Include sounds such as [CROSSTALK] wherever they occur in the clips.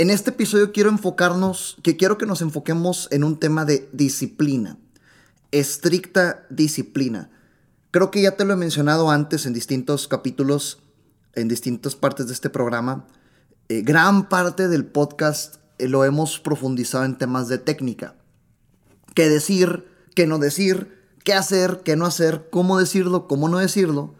En este episodio quiero enfocarnos, que quiero que nos enfoquemos en un tema de disciplina, estricta disciplina. Creo que ya te lo he mencionado antes en distintos capítulos, en distintas partes de este programa. Eh, gran parte del podcast eh, lo hemos profundizado en temas de técnica. ¿Qué decir? ¿Qué no decir? ¿Qué hacer? ¿Qué no hacer? ¿Cómo decirlo? ¿Cómo no decirlo?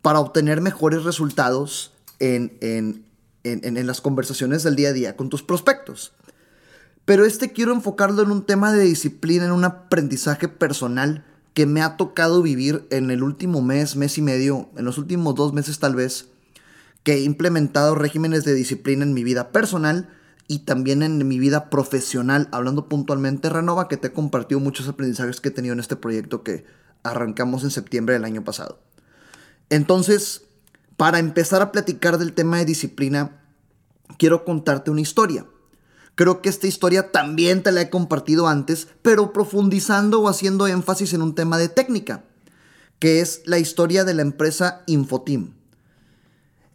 Para obtener mejores resultados en, en, en, las conversaciones del día a día con tus prospectos. Pero este quiero enfocarlo en un tema de disciplina, en un aprendizaje personal que me ha tocado vivir en el último mes, mes y medio, en los últimos dos meses tal vez, que he implementado regímenes de disciplina en mi vida personal y también en mi vida profesional, hablando puntualmente Renova, que te he compartido muchos aprendizajes que he tenido en este proyecto que arrancamos en septiembre del año pasado. Entonces, para empezar a platicar del tema de disciplina, quiero contarte una historia. Creo que esta historia también te la he compartido antes, pero profundizando o haciendo énfasis en un tema de técnica, que es la historia de la empresa Infoteam.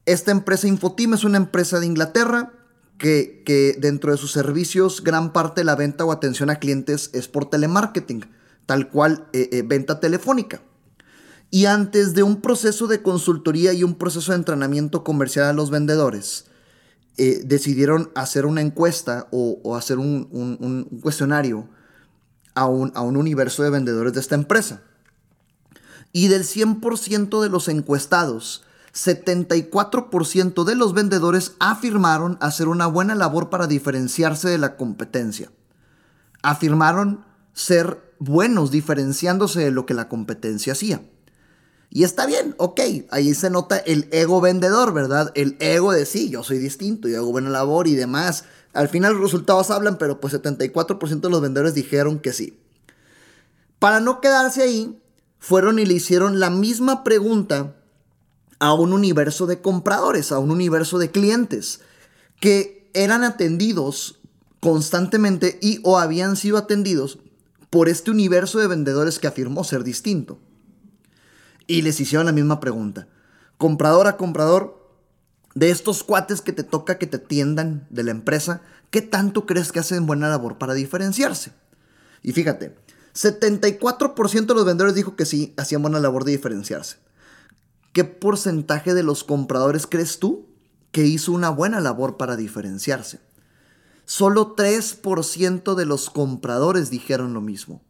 Esta empresa Infoteam es una empresa de Inglaterra que, que, dentro de sus servicios gran parte de la venta o atención a clientes es por telemarketing, tal cual eh, eh, venta telefónica. Y antes de un proceso de consultoría y un proceso de entrenamiento comercial a los vendedores, eh, decidieron hacer una encuesta o, hacer un, cuestionario a un, a un universo de vendedores de esta empresa. Y del 100% de los encuestados, 74% de los vendedores afirmaron hacer una buena labor para diferenciarse de la competencia. Afirmaron ser buenos diferenciándose de lo que la competencia hacía. Y está bien, ok, ahí se nota el ego vendedor, ¿verdad? El ego de sí, yo soy distinto, yo hago buena labor y demás. Al final los resultados hablan, pero pues 74% de los vendedores dijeron que sí. Para no quedarse ahí, fueron y le hicieron la misma pregunta a un universo de compradores, a un universo de clientes, que eran atendidos constantemente y o habían sido atendidos por este universo de vendedores que afirmó ser distinto y les hicieron la misma pregunta. Comprador a comprador, de estos cuates que te toca que te atiendan de la empresa, ¿qué tanto crees que hacen buena labor para diferenciarse? Y fíjate, 74% de los vendedores dijo que sí, hacían buena labor de diferenciarse. ¿Qué porcentaje de los compradores crees tú que hizo una buena labor para diferenciarse? Solo 3% de los compradores dijeron lo mismo.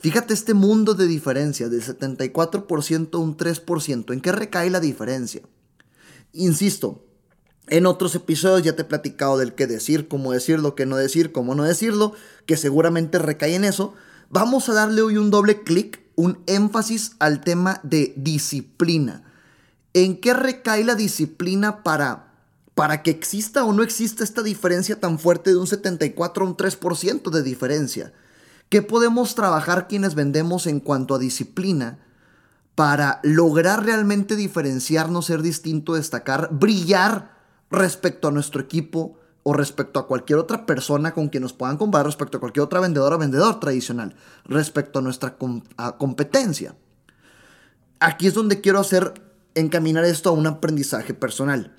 Fíjate este mundo de diferencia, del 74% a un 3%. ¿En qué recae la diferencia? Insisto, en otros episodios ya te he platicado del qué decir, cómo decirlo, qué no decir, cómo no decirlo, que seguramente recae en eso. Vamos a darle hoy un doble clic, un énfasis al tema de disciplina. ¿En qué recae la disciplina para, para que exista o no exista esta diferencia tan fuerte de un 74 a un 3% de diferencia? ¿Qué podemos trabajar quienes vendemos en cuanto a disciplina para lograr realmente diferenciarnos, ser distinto, destacar, brillar respecto a nuestro equipo o respecto a cualquier otra persona con quien nos puedan comparar, respecto a cualquier otra vendedora o vendedor tradicional, respecto a nuestra competencia? Aquí es donde quiero hacer encaminar esto a un aprendizaje personal.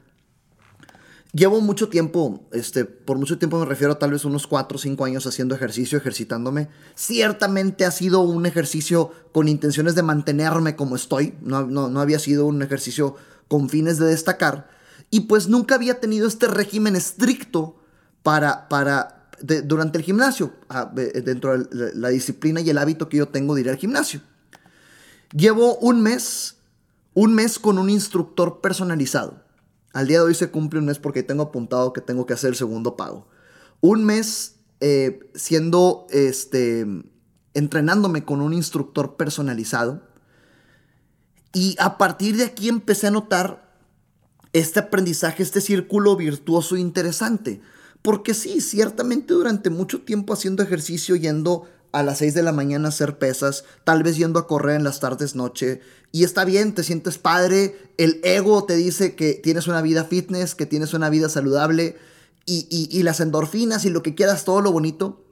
Llevo mucho tiempo, este, por mucho tiempo me refiero a tal vez unos 4 o 5 años haciendo ejercicio, ejercitándome. Ciertamente ha sido un ejercicio con intenciones de mantenerme como estoy, no, no, había sido un ejercicio con fines de destacar. Y pues nunca había tenido este régimen estricto para, para durante el gimnasio, dentro de la disciplina y el hábito que yo tengo de ir al gimnasio. Llevo un mes, un mes con un instructor personalizado. Al día de hoy se cumple un mes porque tengo apuntado que tengo que hacer el segundo pago. Un mes eh, siendo, este, entrenándome con un instructor personalizado. Y a partir de aquí empecé a notar este aprendizaje, este círculo virtuoso interesante. Porque sí, ciertamente durante mucho tiempo haciendo ejercicio, yendo a las 6 de la mañana hacer pesas, tal vez yendo a correr en las tardes noche, y está bien, te sientes padre, el ego te dice que tienes una vida fitness, que tienes una vida saludable, y, y las endorfinas y lo que quieras, todo lo bonito,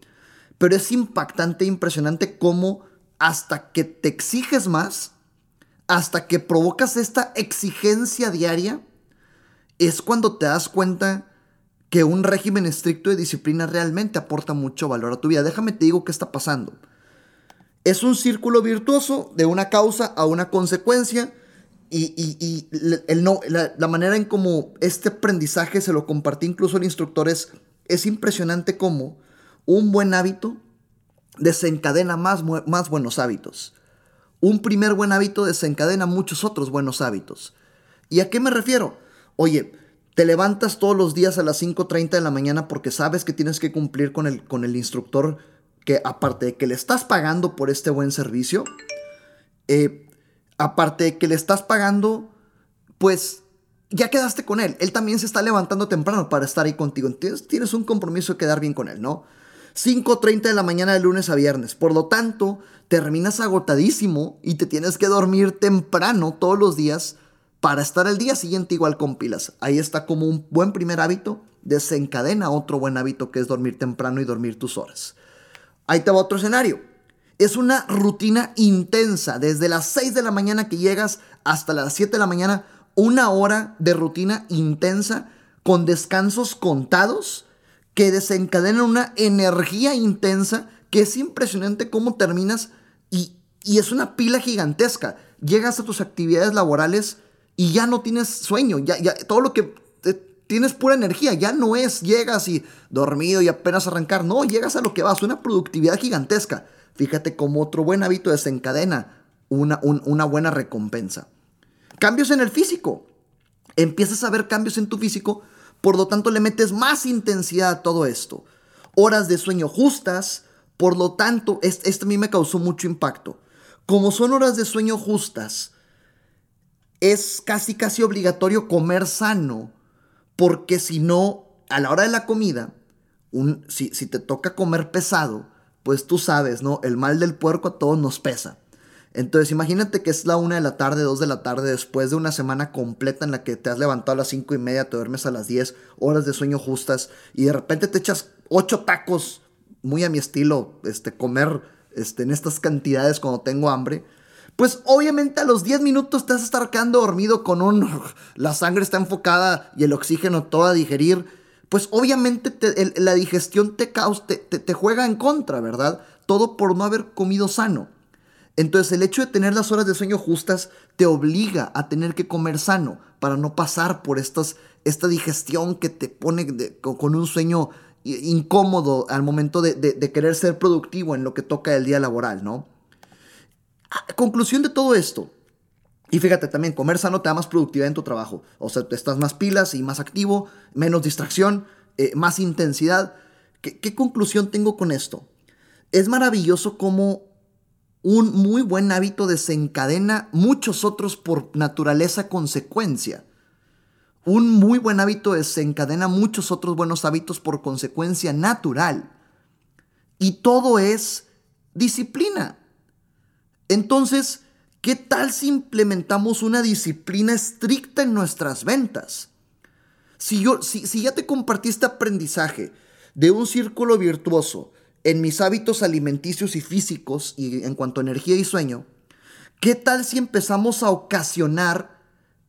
pero es impactante, impresionante cómo hasta que te exiges más, hasta que provocas esta exigencia diaria, es cuando te das cuenta que un régimen estricto de disciplina realmente aporta mucho valor a tu vida. Déjame te digo qué está pasando. Es un círculo virtuoso de una causa a una consecuencia y, el no, la, manera en cómo este aprendizaje se lo compartí incluso al instructor es, es impresionante cómo un buen hábito desencadena más, más buenos hábitos. Un primer buen hábito desencadena muchos otros buenos hábitos. ¿Y a qué me refiero? Oye, te levantas todos los días a las 5.30 de la mañana porque sabes que tienes que cumplir con el, con el instructor que aparte de que le estás pagando por este buen servicio, eh, aparte de que le estás pagando, pues ya quedaste con él. Él también se está levantando temprano para estar ahí contigo. Entonces tienes un compromiso de quedar bien con él, ¿no? 5.30 de la mañana de lunes a viernes. Por lo tanto, terminas agotadísimo y te tienes que dormir temprano todos los días para estar el día siguiente igual con pilas. Ahí está como un buen primer hábito, desencadena otro buen hábito que es dormir temprano y dormir tus horas. Ahí te va otro escenario. Es una rutina intensa, desde las 6 de la mañana que llegas hasta las 7 de la mañana, una hora de rutina intensa con descansos contados que desencadenan una energía intensa que es impresionante cómo terminas y, y es una pila gigantesca. Llegas a tus actividades laborales y ya no tienes sueño, ya, ya todo lo que tienes pura energía, ya no es llegas y dormido y apenas arrancar, no, llegas a lo que vas, una productividad gigantesca. Fíjate cómo otro buen hábito desencadena una, una buena recompensa. Cambios en el físico. Empiezas a ver cambios en tu físico, por lo tanto le metes más intensidad a todo esto. Horas de sueño justas, por lo tanto, este, este a mí me causó mucho impacto. Como son horas de sueño justas, es casi casi obligatorio comer sano, porque si no, a la hora de la comida, un, si, si te toca comer pesado, pues tú sabes, ¿no? El mal del puerco a todos nos pesa. Entonces imagínate que es la una de la tarde, dos de la tarde, después de una semana completa en la que te has levantado a las cinco y media, te duermes a las 10, horas de sueño justas, y de repente te echas ocho tacos, muy a mi estilo, este, comer este, en estas cantidades cuando tengo hambre, pues obviamente a los 10 minutos te vas a estar quedando dormido con un... [LAUGHS] La sangre está enfocada y el oxígeno todo a digerir. Pues obviamente la digestión te, te, te juega en contra, ¿verdad? Todo por no haber comido sano. Entonces el hecho de tener las horas de sueño justas te obliga a tener que comer sano para no pasar por estas, esta digestión que te pone con un sueño incómodo al momento de, de, querer ser productivo en lo que toca el día laboral, ¿no? Conclusión de todo esto. Y fíjate también, comer sano te da más productividad en tu trabajo. O sea, estás más pilas y más activo, menos distracción, eh, más intensidad. ¿Qué, ¿Qué conclusión tengo con esto? Es maravilloso cómo un muy buen hábito desencadena muchos otros por naturaleza consecuencia. Un muy buen hábito desencadena muchos otros buenos hábitos por consecuencia natural. Y todo es disciplina. Entonces, ¿qué tal si implementamos una disciplina estricta en nuestras ventas? Si, yo, si, si ya te compartí este aprendizaje de un círculo virtuoso en mis hábitos alimenticios y físicos y en cuanto a energía y sueño, ¿qué tal si empezamos a ocasionar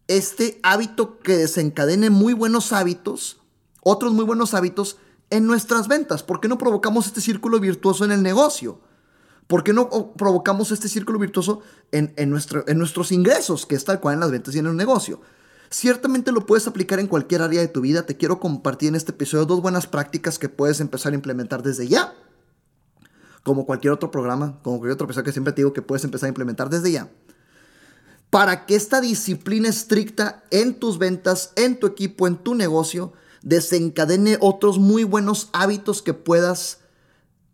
este hábito que desencadene muy buenos hábitos, otros muy buenos hábitos en nuestras ventas? ¿Por qué no provocamos este círculo virtuoso en el negocio? ¿Por qué no provocamos este círculo virtuoso en, nuestro, en nuestros ingresos, que es tal cual en las ventas y en el negocio? Ciertamente lo puedes aplicar en cualquier área de tu vida. Te quiero compartir en este episodio dos buenas prácticas que puedes empezar a implementar desde ya. Como cualquier otro programa, como cualquier otro episodio que siempre te digo que puedes empezar a implementar desde ya. Para que esta disciplina estricta en tus ventas, en tu equipo, en tu negocio, desencadene otros muy buenos hábitos que puedas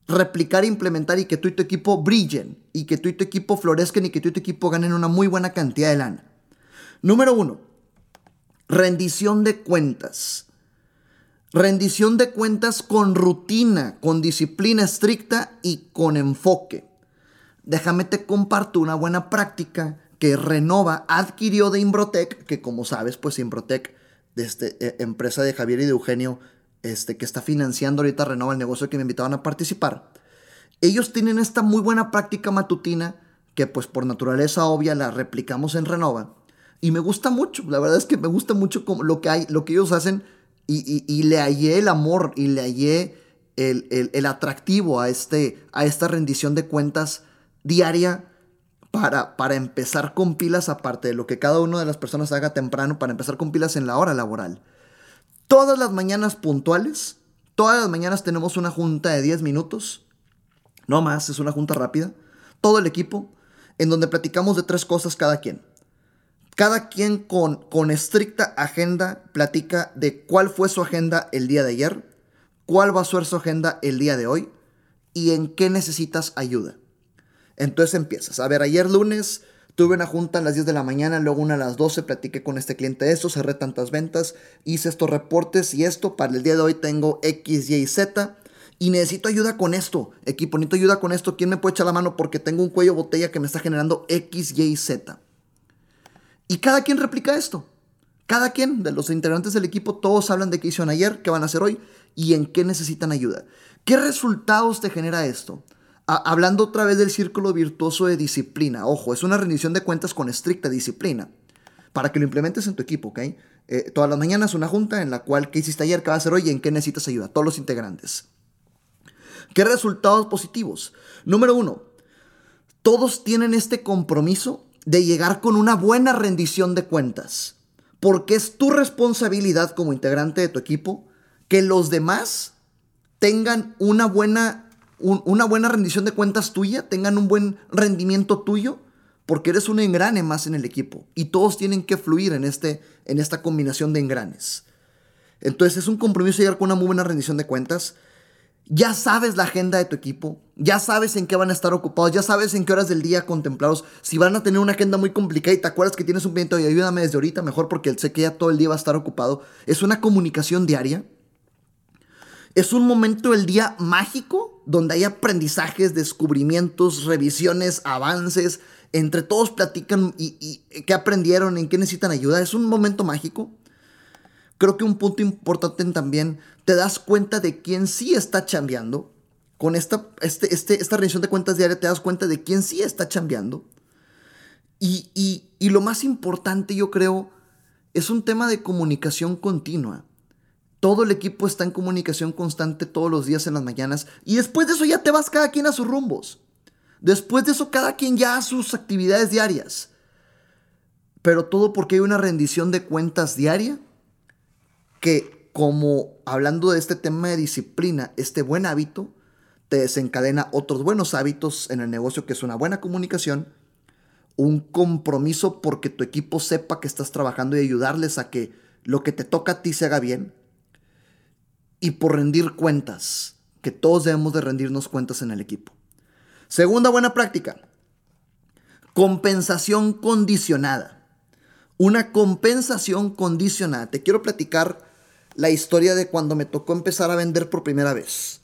replicar e implementar y que tú y tu equipo brillen y que tú y tu equipo florezcan y que tú y tu equipo ganen una muy buena cantidad de lana. Número uno, rendición de cuentas. Rendición de cuentas con rutina, con disciplina estricta y con enfoque. Déjame te comparto una buena práctica que Renova adquirió de Imbrotec, que como sabes, pues Imbrotec, este, eh, empresa de Javier y de Eugenio, este, que está financiando ahorita Renova el negocio que me invitaban a participar, ellos tienen esta muy buena práctica matutina que pues por naturaleza obvia la replicamos en Renova. Y me gusta mucho, la verdad es que me gusta mucho lo que, hay, lo que ellos hacen y, le hallé el amor y le hallé el, el, atractivo a, este, a esta rendición de cuentas diaria para, para empezar con pilas, aparte de lo que cada una de las personas haga temprano, para empezar con pilas en la hora laboral. Todas las mañanas puntuales, todas las mañanas tenemos una junta de 10 minutos, no más, es una junta rápida, todo el equipo, en donde platicamos de tres cosas cada quien. Cada quien con, con estricta agenda platica de cuál fue su agenda el día de ayer, cuál va a ser su agenda el día de hoy y en qué necesitas ayuda. Entonces empiezas. A ver, ayer lunes tuve una junta a las 10 de la mañana, luego una a las 12, platiqué con este cliente esto, cerré tantas ventas, hice estos reportes y esto. Para el día de hoy tengo X, Y Z. Y necesito ayuda con esto, equipo, necesito ayuda con esto. ¿Quién me puede echar la mano? Porque tengo un cuello botella que me está generando X, Y y Z. Y cada quien replica esto. Cada quien de los integrantes del equipo, todos hablan de qué hicieron ayer, qué van a hacer hoy y en qué necesitan ayuda. ¿Qué resultados te genera esto? Hablando otra vez del círculo virtuoso de disciplina. Ojo, es una rendición de cuentas con estricta disciplina. Para que lo implementes en tu equipo, ¿ok? Eh, todas las mañanas una junta en la cual, ¿qué hiciste ayer? ¿Qué vas a hacer hoy? ¿Y en qué necesitas ayuda? Todos los integrantes. ¿Qué resultados positivos? Número uno, todos tienen este compromiso de llegar con una buena rendición de cuentas, porque es tu responsabilidad como integrante de tu equipo que los demás tengan una buena, una buena rendición de cuentas tuya, tengan un buen rendimiento tuyo, porque eres un engrane más en el equipo y todos tienen que fluir en, este, en esta combinación de engranes. Entonces es un compromiso llegar con una muy buena rendición de cuentas ya sabes la agenda de tu equipo, ya sabes en qué van a estar ocupados, ya sabes en qué horas del día contemplarlos. Si van a tener una agenda muy complicada y te acuerdas que tienes un cliente y ayúdame desde ahorita mejor porque sé que ya todo el día va a estar ocupado. Es una comunicación diaria. Es un momento del día mágico donde hay aprendizajes, descubrimientos, revisiones, avances. Entre todos platican y, y qué aprendieron, en qué necesitan ayuda. Es un momento mágico. Creo que un punto importante también, te das cuenta de quién sí está chambeando. Con esta, este, este, esta rendición de cuentas diaria te das cuenta de quién sí está chambeando. Y lo más importante, yo creo, es un tema de comunicación continua. Todo el equipo está en comunicación constante todos los días en las mañanas. Y después de eso ya te vas cada quien a sus rumbos. Después de eso cada quien ya a sus actividades diarias. Pero todo porque hay una rendición de cuentas diaria que como hablando de este tema de disciplina, este buen hábito te desencadena otros buenos hábitos en el negocio, que es una buena comunicación, un compromiso porque tu equipo sepa que estás trabajando y ayudarles a que lo que te toca a ti se haga bien, y por rendir cuentas, que todos debemos de rendirnos cuentas en el equipo. Segunda buena práctica, compensación condicionada. Una compensación condicionada. Te quiero platicar la historia de cuando me tocó empezar a vender por primera vez.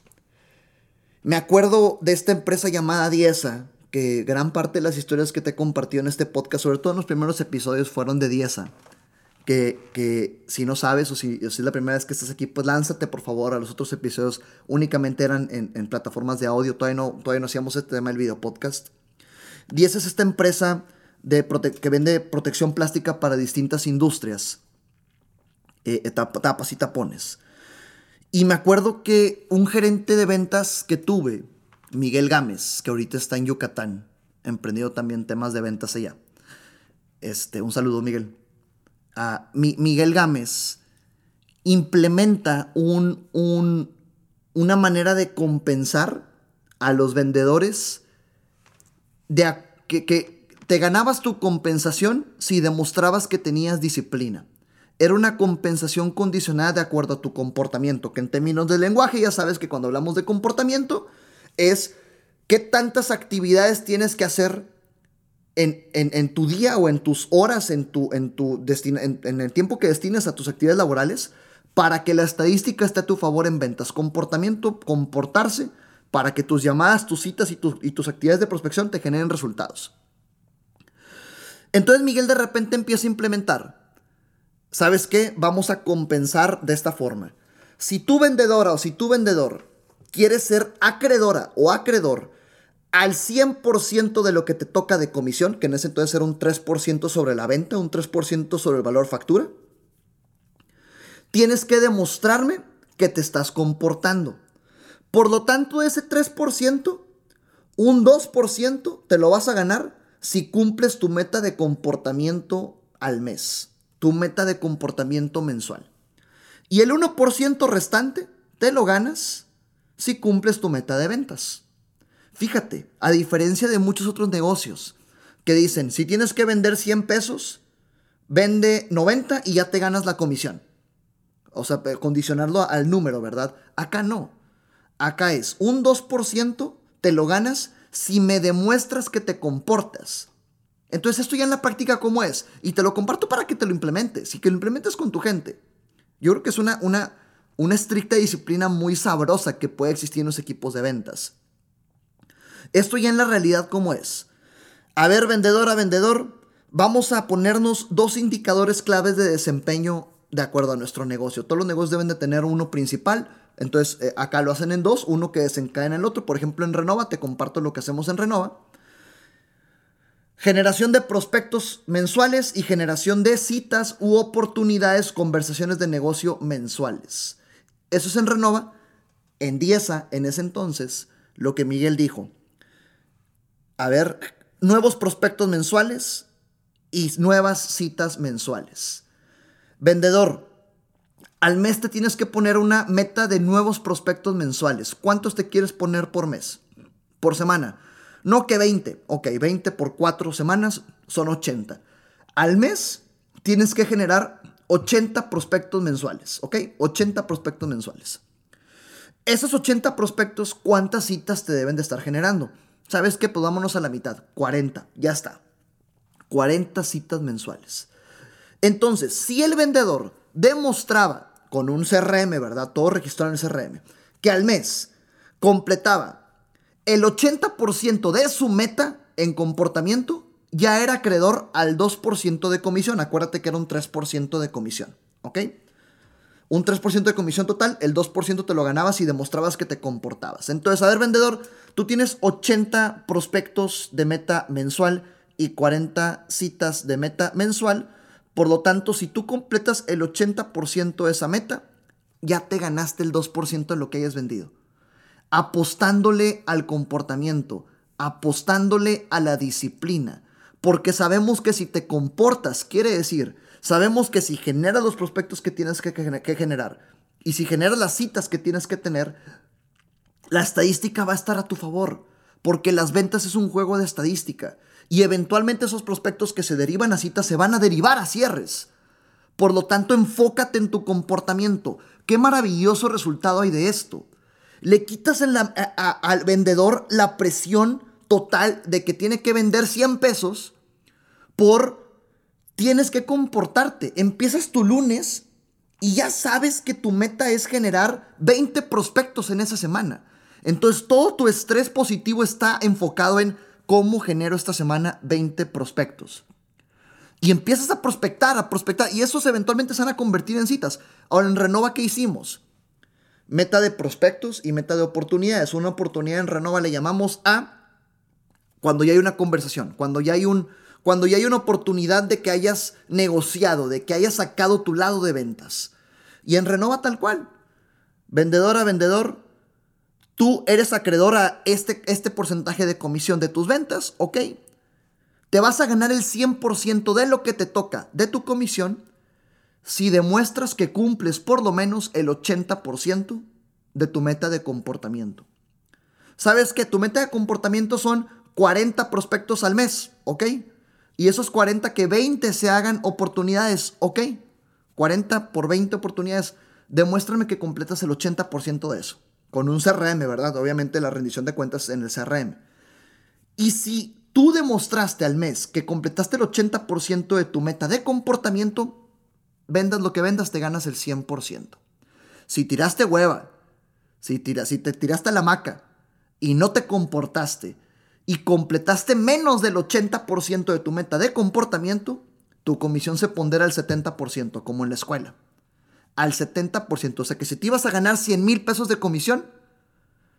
Me acuerdo de esta empresa llamada Diesa, que gran parte de las historias que te he compartido en este podcast, sobre todo en los primeros episodios, fueron de Diesa. Que, que si no sabes o si, es la primera vez que estás aquí, pues lánzate por favor a los otros episodios. Únicamente eran en, plataformas de audio, todavía no, todavía no hacíamos este tema del video podcast. Diesa es esta empresa de que vende protección plástica para distintas industrias eh, tapas y tapones. Y me acuerdo que un gerente de ventas que tuve, Miguel Gámez, que ahorita está en Yucatán, emprendido también temas de ventas allá. Este, un saludo, Miguel. Miguel Gámez implementa un, una manera de compensar a los vendedores de que, que te ganabas tu compensación si demostrabas que tenías disciplina. Era una compensación condicionada de acuerdo a tu comportamiento, que en términos de lenguaje ya sabes que cuando hablamos de comportamiento es qué tantas actividades tienes que hacer en, tu día o en tus horas, en, tu, en, tu en, el tiempo que destines a tus actividades laborales para que la estadística esté a tu favor en ventas. Comportamiento, comportarse para que tus llamadas, tus citas y, y tus actividades de prospección te generen resultados. Entonces Miguel de repente empieza a implementar. ¿Sabes qué? Vamos a compensar de esta forma. Si tú vendedora o si tú vendedor quieres ser acreedora o acreedor al 100% de lo que te toca de comisión, que en ese entonces era un 3% sobre la venta, un 3% sobre el valor factura, tienes que demostrarme que te estás comportando. Por lo tanto, ese 3%, un 2% te lo vas a ganar si cumples tu meta de comportamiento al mes, tu meta de comportamiento mensual. Y el 1% restante te lo ganas si cumples tu meta de ventas. Fíjate, a diferencia de muchos otros negocios que dicen, si tienes que vender 100 pesos, vende 90 y ya te ganas la comisión. O sea, condicionarlo al número, ¿verdad? Acá no. Acá es un 2% te lo ganas si me demuestras que te comportas. Entonces esto ya en la práctica cómo es. Y te lo comparto para que te lo implementes y que lo implementes con tu gente. Yo creo que es una, una, una estricta disciplina muy sabrosa que puede existir en los equipos de ventas. Esto ya en la realidad cómo es. A ver, vendedor a vendedor, vamos a ponernos dos indicadores claves de desempeño de acuerdo a nuestro negocio. Todos los negocios deben de tener uno principal. Entonces, eh, acá lo hacen en dos, uno que desencadena el otro. Por ejemplo, en Renova, te comparto lo que hacemos en Renova. Generación de prospectos mensuales y generación de citas u oportunidades, conversaciones de negocio mensuales. Eso es en Renova. En Diesa, en ese entonces, lo que Miguel dijo. A ver, nuevos prospectos mensuales y nuevas citas mensuales. Vendedor, al mes te tienes que poner una meta de nuevos prospectos mensuales. ¿Cuántos te quieres poner por mes? Por semana. No que 20. Ok, 20 por 4 semanas son 80. Al mes tienes que generar 80 prospectos mensuales. ¿Ok? 80 prospectos mensuales. Esos 80 prospectos, ¿cuántas citas te deben de estar generando? ¿Sabes qué? Pues vámonos a la mitad. 40. Ya está. 40 citas mensuales. Entonces, si el vendedor demostraba con un CRM, ¿verdad? Todo registrado en el CRM, que al mes completaba el 80% de su meta en comportamiento, ya era acreedor al 2% de comisión. Acuérdate que era un 3% de comisión, ¿ok? Un 3% de comisión total, el 2% te lo ganabas y demostrabas que te comportabas. Entonces, a ver, vendedor, tú tienes 80 prospectos de meta mensual y 40 citas de meta mensual por lo tanto, si tú completas el 80% de esa meta, ya te ganaste el 2% de lo que hayas vendido. Apostándole al comportamiento, apostándole a la disciplina. Porque sabemos que si te comportas, quiere decir, sabemos que si generas los prospectos que tienes que, que generar y si generas las citas que tienes que tener, la estadística va a estar a tu favor. Porque las ventas es un juego de estadística y eventualmente esos prospectos que se derivan a citas se van a derivar a cierres. Por lo tanto, enfócate en tu comportamiento. Qué maravilloso resultado hay de esto. Le quitas al vendedor la presión total de que tiene que vender 100 pesos por tienes que comportarte. Empiezas tu lunes y ya sabes que tu meta es generar 20 prospectos en esa semana. Entonces todo tu estrés positivo está enfocado en cómo genero esta semana 20 prospectos. Y empiezas a prospectar, a prospectar, y esos eventualmente se van a convertir en citas. Ahora, en Renova, ¿qué hicimos? Meta de prospectos y meta de oportunidades. Una oportunidad en Renova le llamamos a cuando ya hay una conversación, cuando ya hay un, cuando ya hay una oportunidad de que hayas negociado, de que hayas sacado tu lado de ventas. Y en Renova tal cual. Vendedor a vendedor, tú eres acreedor a este, este porcentaje de comisión de tus ventas, ok. Te vas a ganar el 100% de lo que te toca de tu comisión si demuestras que cumples por lo menos el 80% de tu meta de comportamiento. Sabes que tu meta de comportamiento son 40 prospectos al mes, ¿ok? Y esos 40 que 20 se hagan oportunidades, ¿ok? 40 por 20 oportunidades, demuéstrame que completas el 80% de eso con un CRM, ¿verdad? Obviamente la rendición de cuentas en el CRM. Y si tú demostraste al mes que completaste el 80% de tu meta de comportamiento, vendas lo que vendas, te ganas el 100%. Si tiraste hueva, si, si te tiraste la maca y no te comportaste y completaste menos del 80% de tu meta de comportamiento, tu comisión se pondera al 70%, como en la escuela. Al 70%. O sea que si te ibas a ganar 100 mil pesos de comisión,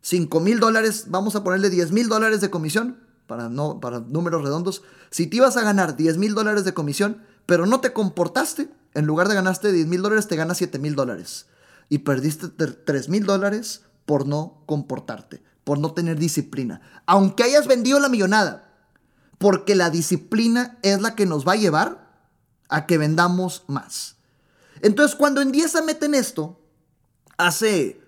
5 mil dólares, vamos a ponerle 10 mil dólares de comisión, para, no, para números redondos. Si te ibas a ganar 10 mil dólares de comisión, pero no te comportaste, en lugar de ganarte 10 mil dólares, te ganas 7 mil dólares. Y perdiste 3 mil dólares por no comportarte, por no tener disciplina. Aunque hayas vendido la millonada, porque la disciplina es la que nos va a llevar a que vendamos más. Entonces, cuando en Dieza meten esto, hace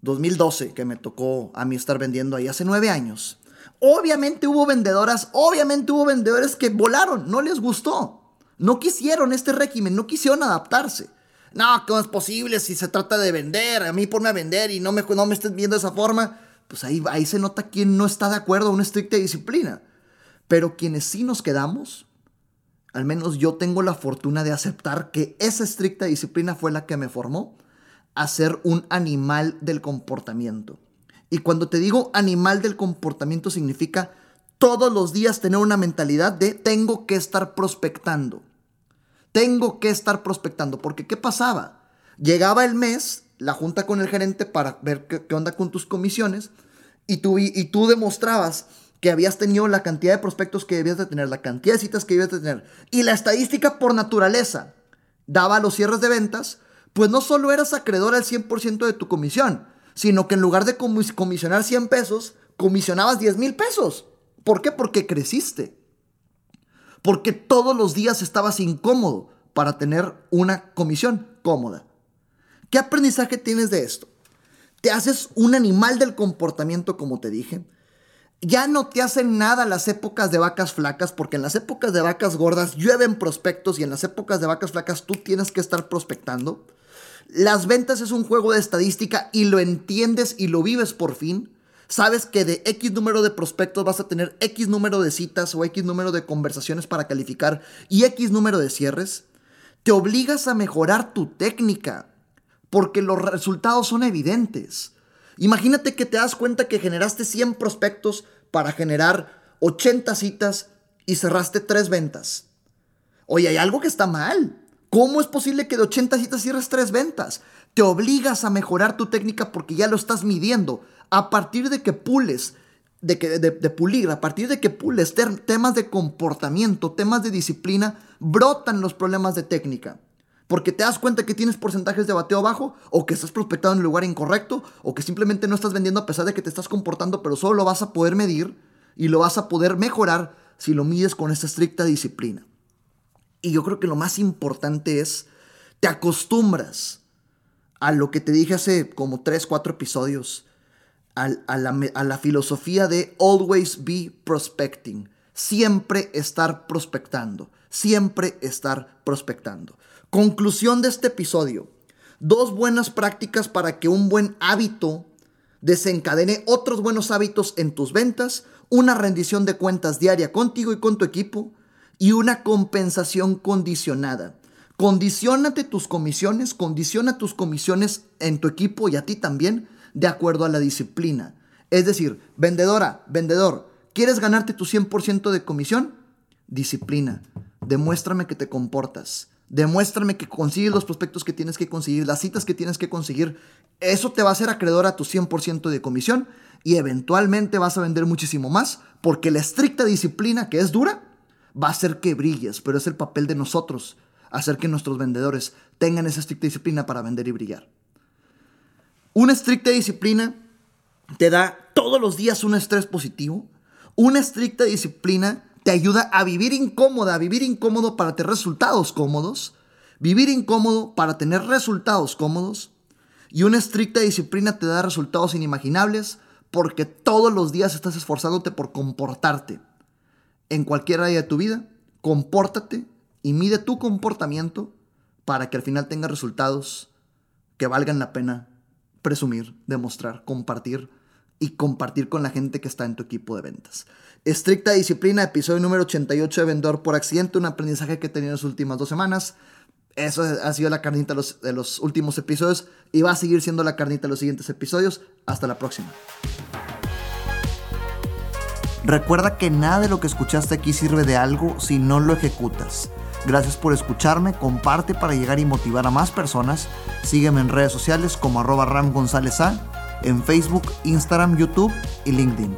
2012 que me tocó a mí estar vendiendo ahí, hace nueve años, obviamente hubo vendedoras, obviamente hubo vendedores que volaron, no les gustó. No quisieron este régimen, no quisieron adaptarse. No, ¿cómo es posible si se trata de vender? A mí ponme a vender y no me, no me estés viendo de esa forma. Pues ahí, ahí se nota quién no está de acuerdo a una estricta disciplina. Pero quienes sí nos quedamos, al menos yo tengo la fortuna de aceptar que esa estricta disciplina fue la que me formó a ser un animal del comportamiento. Y cuando te digo animal del comportamiento significa todos los días tener una mentalidad de tengo que estar prospectando. Tengo que estar prospectando. Porque ¿qué pasaba? Llegaba el mes, la junta con el gerente para ver qué, onda con tus comisiones y tú, y tú demostrabas que habías tenido la cantidad de prospectos que debías de tener, la cantidad de citas que debías de tener. Y la estadística por naturaleza daba los cierres de ventas, pues no solo eras acreedor al 100% de tu comisión, sino que en lugar de comisionar 100 pesos, comisionabas 10 mil pesos. ¿Por qué? Porque creciste. Porque todos los días estabas incómodo para tener una comisión cómoda. ¿Qué aprendizaje tienes de esto? Te haces un animal del comportamiento, como te dije ya no te hacen nada las épocas de vacas flacas, porque en las épocas de vacas gordas llueven prospectos y en las épocas de vacas flacas tú tienes que estar prospectando. Las ventas es un juego de estadística y lo entiendes y lo vives por fin. Sabes que de X número de prospectos vas a tener X número de citas o X número de conversaciones para calificar y X número de cierres. Te obligas a mejorar tu técnica porque los resultados son evidentes. Imagínate que te das cuenta que generaste 100 prospectos para generar 80 citas y cerraste 3 ventas. Oye, hay algo que está mal. ¿Cómo es posible que de 80 citas cierres 3 ventas? Te obligas a mejorar tu técnica porque ya lo estás midiendo. A partir de que pules, de, que, pulir, a partir de que pules temas de comportamiento, temas de disciplina, brotan los problemas de técnica porque te das cuenta que tienes porcentajes de bateo bajo, o que estás prospectando en lugar incorrecto, o que simplemente no estás vendiendo a pesar de que te estás comportando, pero solo lo vas a poder medir y lo vas a poder mejorar si lo mides con esta estricta disciplina. Y yo creo que lo más importante es, te acostumbras a lo que te dije hace como 3, 4 episodios, a, a la filosofía de always be prospecting, siempre estar prospectando, siempre estar prospectando. Conclusión de este episodio. Dos buenas prácticas para que un buen hábito desencadene otros buenos hábitos en tus ventas, una rendición de cuentas diaria contigo y con tu equipo y una compensación condicionada. Condicionate tus comisiones, condiciona tus comisiones en tu equipo y a ti también de acuerdo a la disciplina. Es decir, vendedora, vendedor, ¿quieres ganarte tu 100% de comisión? Disciplina. Demuéstrame que te comportas. Demuéstrame que consigues los prospectos que tienes que conseguir, las citas que tienes que conseguir. Eso te va a hacer acreedor a tu 100% de comisión y eventualmente vas a vender muchísimo más porque la estricta disciplina que es dura va a hacer que brilles, pero es el papel de nosotros hacer que nuestros vendedores tengan esa estricta disciplina para vender y brillar. Una estricta disciplina te da todos los días un estrés positivo. Una estricta disciplina te ayuda a vivir incómoda, a vivir incómodo para tener resultados cómodos, vivir incómodo para tener resultados cómodos, y una estricta disciplina te da resultados inimaginables porque todos los días estás esforzándote por comportarte. En cualquier área de tu vida, compórtate y mide tu comportamiento para que al final tengas resultados que valgan la pena presumir, demostrar, compartir y compartir con la gente que está en tu equipo de ventas. Estricta disciplina, episodio número 88 de Vendedor por Accidente, un aprendizaje que he tenido en las últimas dos semanas. Eso ha sido la carnita de los, últimos episodios y va a seguir siendo la carnita de los siguientes episodios. Hasta la próxima. Recuerda que nada de lo que escuchaste aquí sirve de algo si no lo ejecutas. Gracias por escucharme, comparte para llegar y motivar a más personas. Sígueme en redes sociales como arroba Ram González A, en Facebook, Instagram, YouTube y LinkedIn.